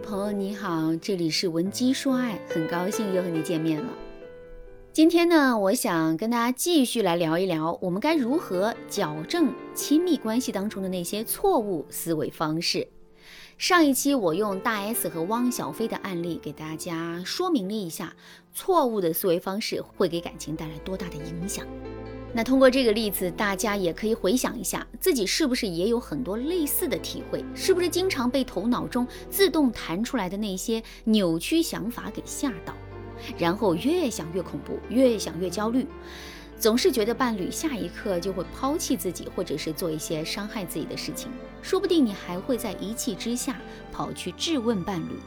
朋友你好，这里是文姬说爱，很高兴又和你见面了。今天呢，我想跟大家继续来聊一聊，我们该如何矫正亲密关系当中的那些错误思维方式。上一期我用大 S 和汪小菲的案例给大家说明了一下，错误的思维方式会给感情带来多大的影响。那通过这个例子，大家也可以回想一下，自己是不是也有很多类似的体会？是不是经常被头脑中自动弹出来的那些扭曲想法给吓到，然后越想越恐怖，越想越焦虑，总是觉得伴侣下一刻就会抛弃自己，或者是做一些伤害自己的事情？说不定你还会在一气之下跑去质问伴侣，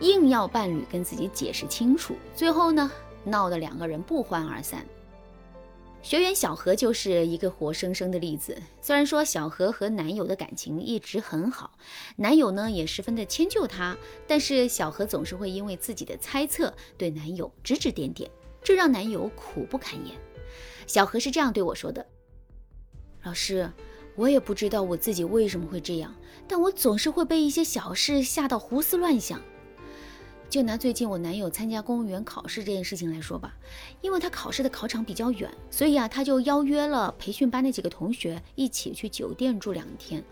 硬要伴侣跟自己解释清楚，最后呢，闹得两个人不欢而散。学员小何就是一个活生生的例子。虽然说小何和男友的感情一直很好，男友呢也十分的迁就她，但是小何总是会因为自己的猜测对男友指指点点，这让男友苦不堪言。小何是这样对我说的：“老师，我也不知道我自己为什么会这样，但我总是会被一些小事吓到胡思乱想。”就拿最近我男友参加公务员考试这件事情来说吧，因为他考试的考场比较远，所以啊，他就邀约了培训班的几个同学一起去酒店住两天。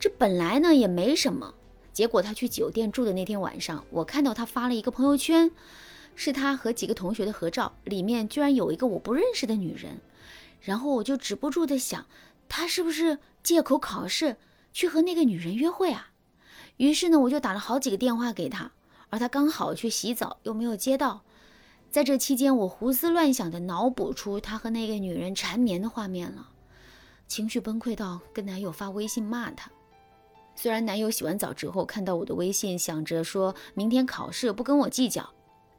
这本来呢也没什么，结果他去酒店住的那天晚上，我看到他发了一个朋友圈，是他和几个同学的合照，里面居然有一个我不认识的女人。然后我就止不住的想，他是不是借口考试去和那个女人约会啊？于是呢，我就打了好几个电话给他。而他刚好去洗澡，又没有接到。在这期间，我胡思乱想的脑补出他和那个女人缠绵的画面了，情绪崩溃到跟男友发微信骂他。虽然男友洗完澡之后看到我的微信，想着说明天考试不跟我计较，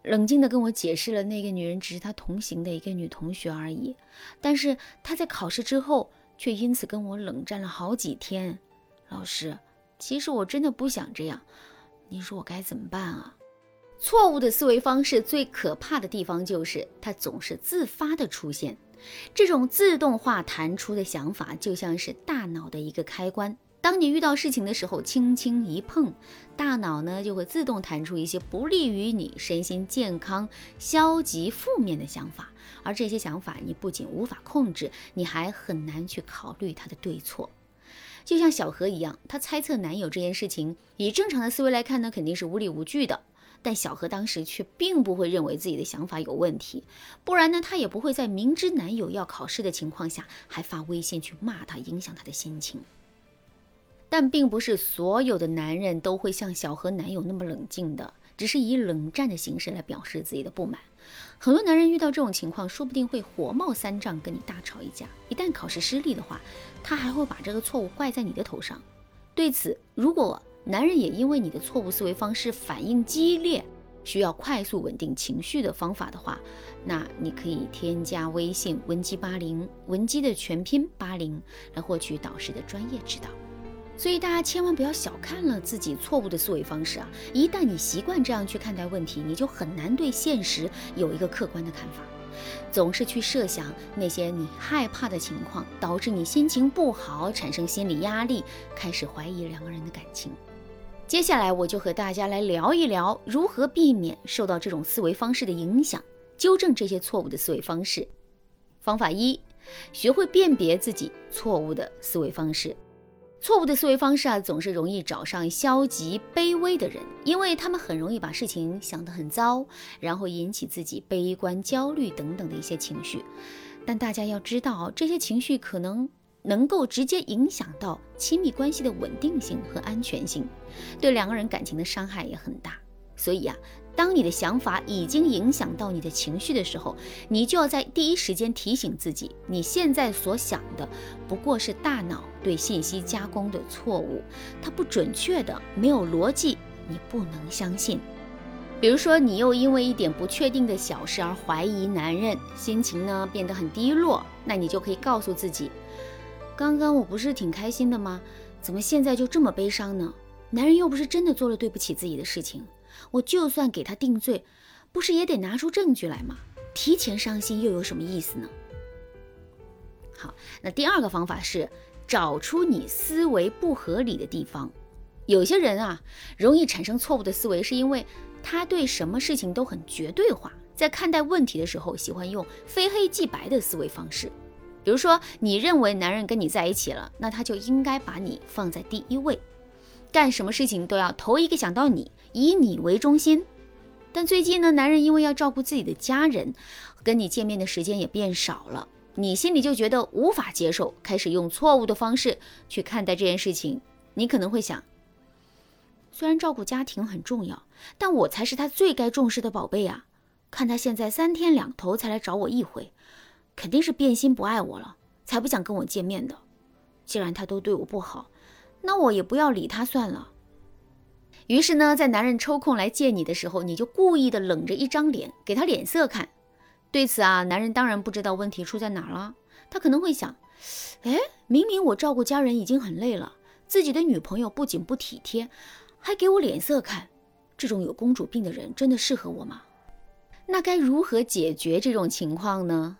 冷静的跟我解释了那个女人只是他同行的一个女同学而已，但是他在考试之后却因此跟我冷战了好几天。老师，其实我真的不想这样。你说我该怎么办啊？错误的思维方式最可怕的地方就是它总是自发的出现，这种自动化弹出的想法就像是大脑的一个开关，当你遇到事情的时候，轻轻一碰，大脑呢就会自动弹出一些不利于你身心健康、消极负面的想法，而这些想法你不仅无法控制，你还很难去考虑它的对错。就像小何一样，她猜测男友这件事情，以正常的思维来看呢，肯定是无理无据的。但小何当时却并不会认为自己的想法有问题，不然呢，她也不会在明知男友要考试的情况下，还发微信去骂他，影响他的心情。但并不是所有的男人都会像小何男友那么冷静的，只是以冷战的形式来表示自己的不满。很多男人遇到这种情况，说不定会火冒三丈跟你大吵一架。一旦考试失利的话，他还会把这个错误怪在你的头上。对此，如果男人也因为你的错误思维方式反应激烈，需要快速稳定情绪的方法的话，那你可以添加微信文姬八零，文姬的全拼八零，来获取导师的专业指导。所以大家千万不要小看了自己错误的思维方式啊！一旦你习惯这样去看待问题，你就很难对现实有一个客观的看法，总是去设想那些你害怕的情况，导致你心情不好，产生心理压力，开始怀疑两个人的感情。接下来我就和大家来聊一聊如何避免受到这种思维方式的影响，纠正这些错误的思维方式。方法一：学会辨别自己错误的思维方式。错误的思维方式啊，总是容易找上消极卑微的人，因为他们很容易把事情想得很糟，然后引起自己悲观、焦虑等等的一些情绪。但大家要知道，这些情绪可能能够直接影响到亲密关系的稳定性和安全性，对两个人感情的伤害也很大。所以呀。当你的想法已经影响到你的情绪的时候，你就要在第一时间提醒自己，你现在所想的不过是大脑对信息加工的错误，它不准确的，没有逻辑，你不能相信。比如说，你又因为一点不确定的小事而怀疑男人，心情呢变得很低落，那你就可以告诉自己，刚刚我不是挺开心的吗？怎么现在就这么悲伤呢？男人又不是真的做了对不起自己的事情。我就算给他定罪，不是也得拿出证据来吗？提前伤心又有什么意思呢？好，那第二个方法是找出你思维不合理的地方。有些人啊，容易产生错误的思维，是因为他对什么事情都很绝对化，在看待问题的时候，喜欢用非黑即白的思维方式。比如说，你认为男人跟你在一起了，那他就应该把你放在第一位，干什么事情都要头一个想到你，以你为中心。但最近呢，男人因为要照顾自己的家人，跟你见面的时间也变少了，你心里就觉得无法接受，开始用错误的方式去看待这件事情。你可能会想。虽然照顾家庭很重要，但我才是他最该重视的宝贝啊！看他现在三天两头才来找我一回，肯定是变心不爱我了，才不想跟我见面的。既然他都对我不好，那我也不要理他算了。于是呢，在男人抽空来见你的时候，你就故意的冷着一张脸，给他脸色看。对此啊，男人当然不知道问题出在哪了。他可能会想：哎，明明我照顾家人已经很累了，自己的女朋友不仅不体贴。还给我脸色看，这种有公主病的人真的适合我吗？那该如何解决这种情况呢？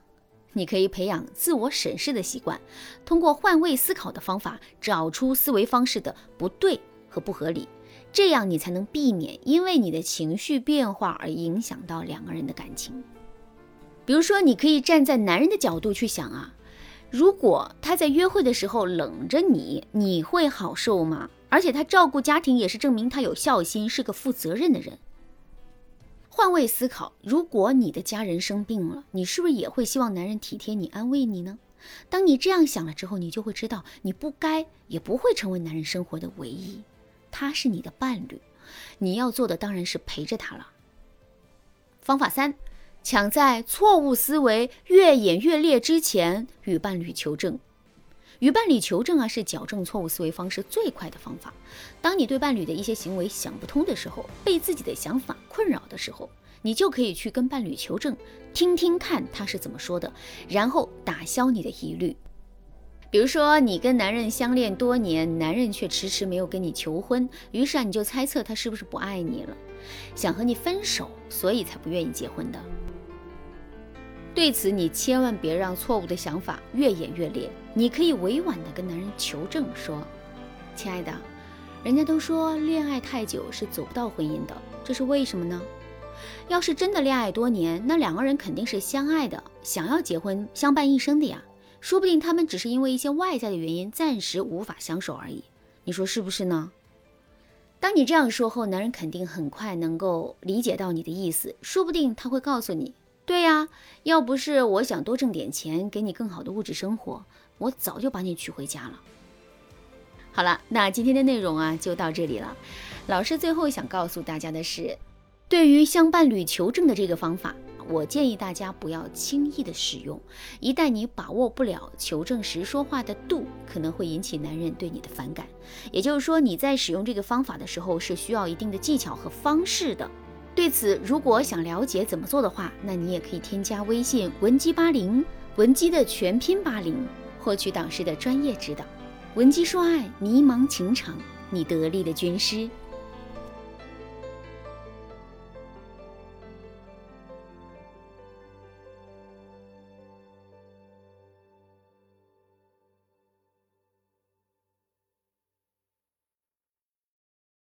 你可以培养自我审视的习惯，通过换位思考的方法，找出思维方式的不对和不合理，这样你才能避免因为你的情绪变化而影响到两个人的感情。比如说，你可以站在男人的角度去想啊，如果他在约会的时候冷着你，你会好受吗？而且他照顾家庭也是证明他有孝心，是个负责任的人。换位思考，如果你的家人生病了，你是不是也会希望男人体贴你、安慰你呢？当你这样想了之后，你就会知道，你不该也不会成为男人生活的唯一。他是你的伴侣，你要做的当然是陪着他了。方法三，抢在错误思维越演越烈之前与伴侣求证。与伴侣求证啊，是矫正错误思维方式最快的方法。当你对伴侣的一些行为想不通的时候，被自己的想法困扰的时候，你就可以去跟伴侣求证，听听看他是怎么说的，然后打消你的疑虑。比如说，你跟男人相恋多年，男人却迟迟没有跟你求婚，于是啊，你就猜测他是不是不爱你了，想和你分手，所以才不愿意结婚的。对此，你千万别让错误的想法越演越烈。你可以委婉地跟男人求证说：“亲爱的，人家都说恋爱太久是走不到婚姻的，这是为什么呢？要是真的恋爱多年，那两个人肯定是相爱的，想要结婚相伴一生的呀。说不定他们只是因为一些外在的原因暂时无法相守而已。你说是不是呢？”当你这样说后，男人肯定很快能够理解到你的意思，说不定他会告诉你。对呀，要不是我想多挣点钱，给你更好的物质生活，我早就把你娶回家了。好了，那今天的内容啊就到这里了。老师最后想告诉大家的是，对于向伴侣求证的这个方法，我建议大家不要轻易的使用。一旦你把握不了求证时说话的度，可能会引起男人对你的反感。也就是说，你在使用这个方法的时候是需要一定的技巧和方式的。对此，如果想了解怎么做的话，那你也可以添加微信文姬八零，文姬的全拼八零，获取导师的专业指导。文姬说爱，迷茫情场，你得力的军师。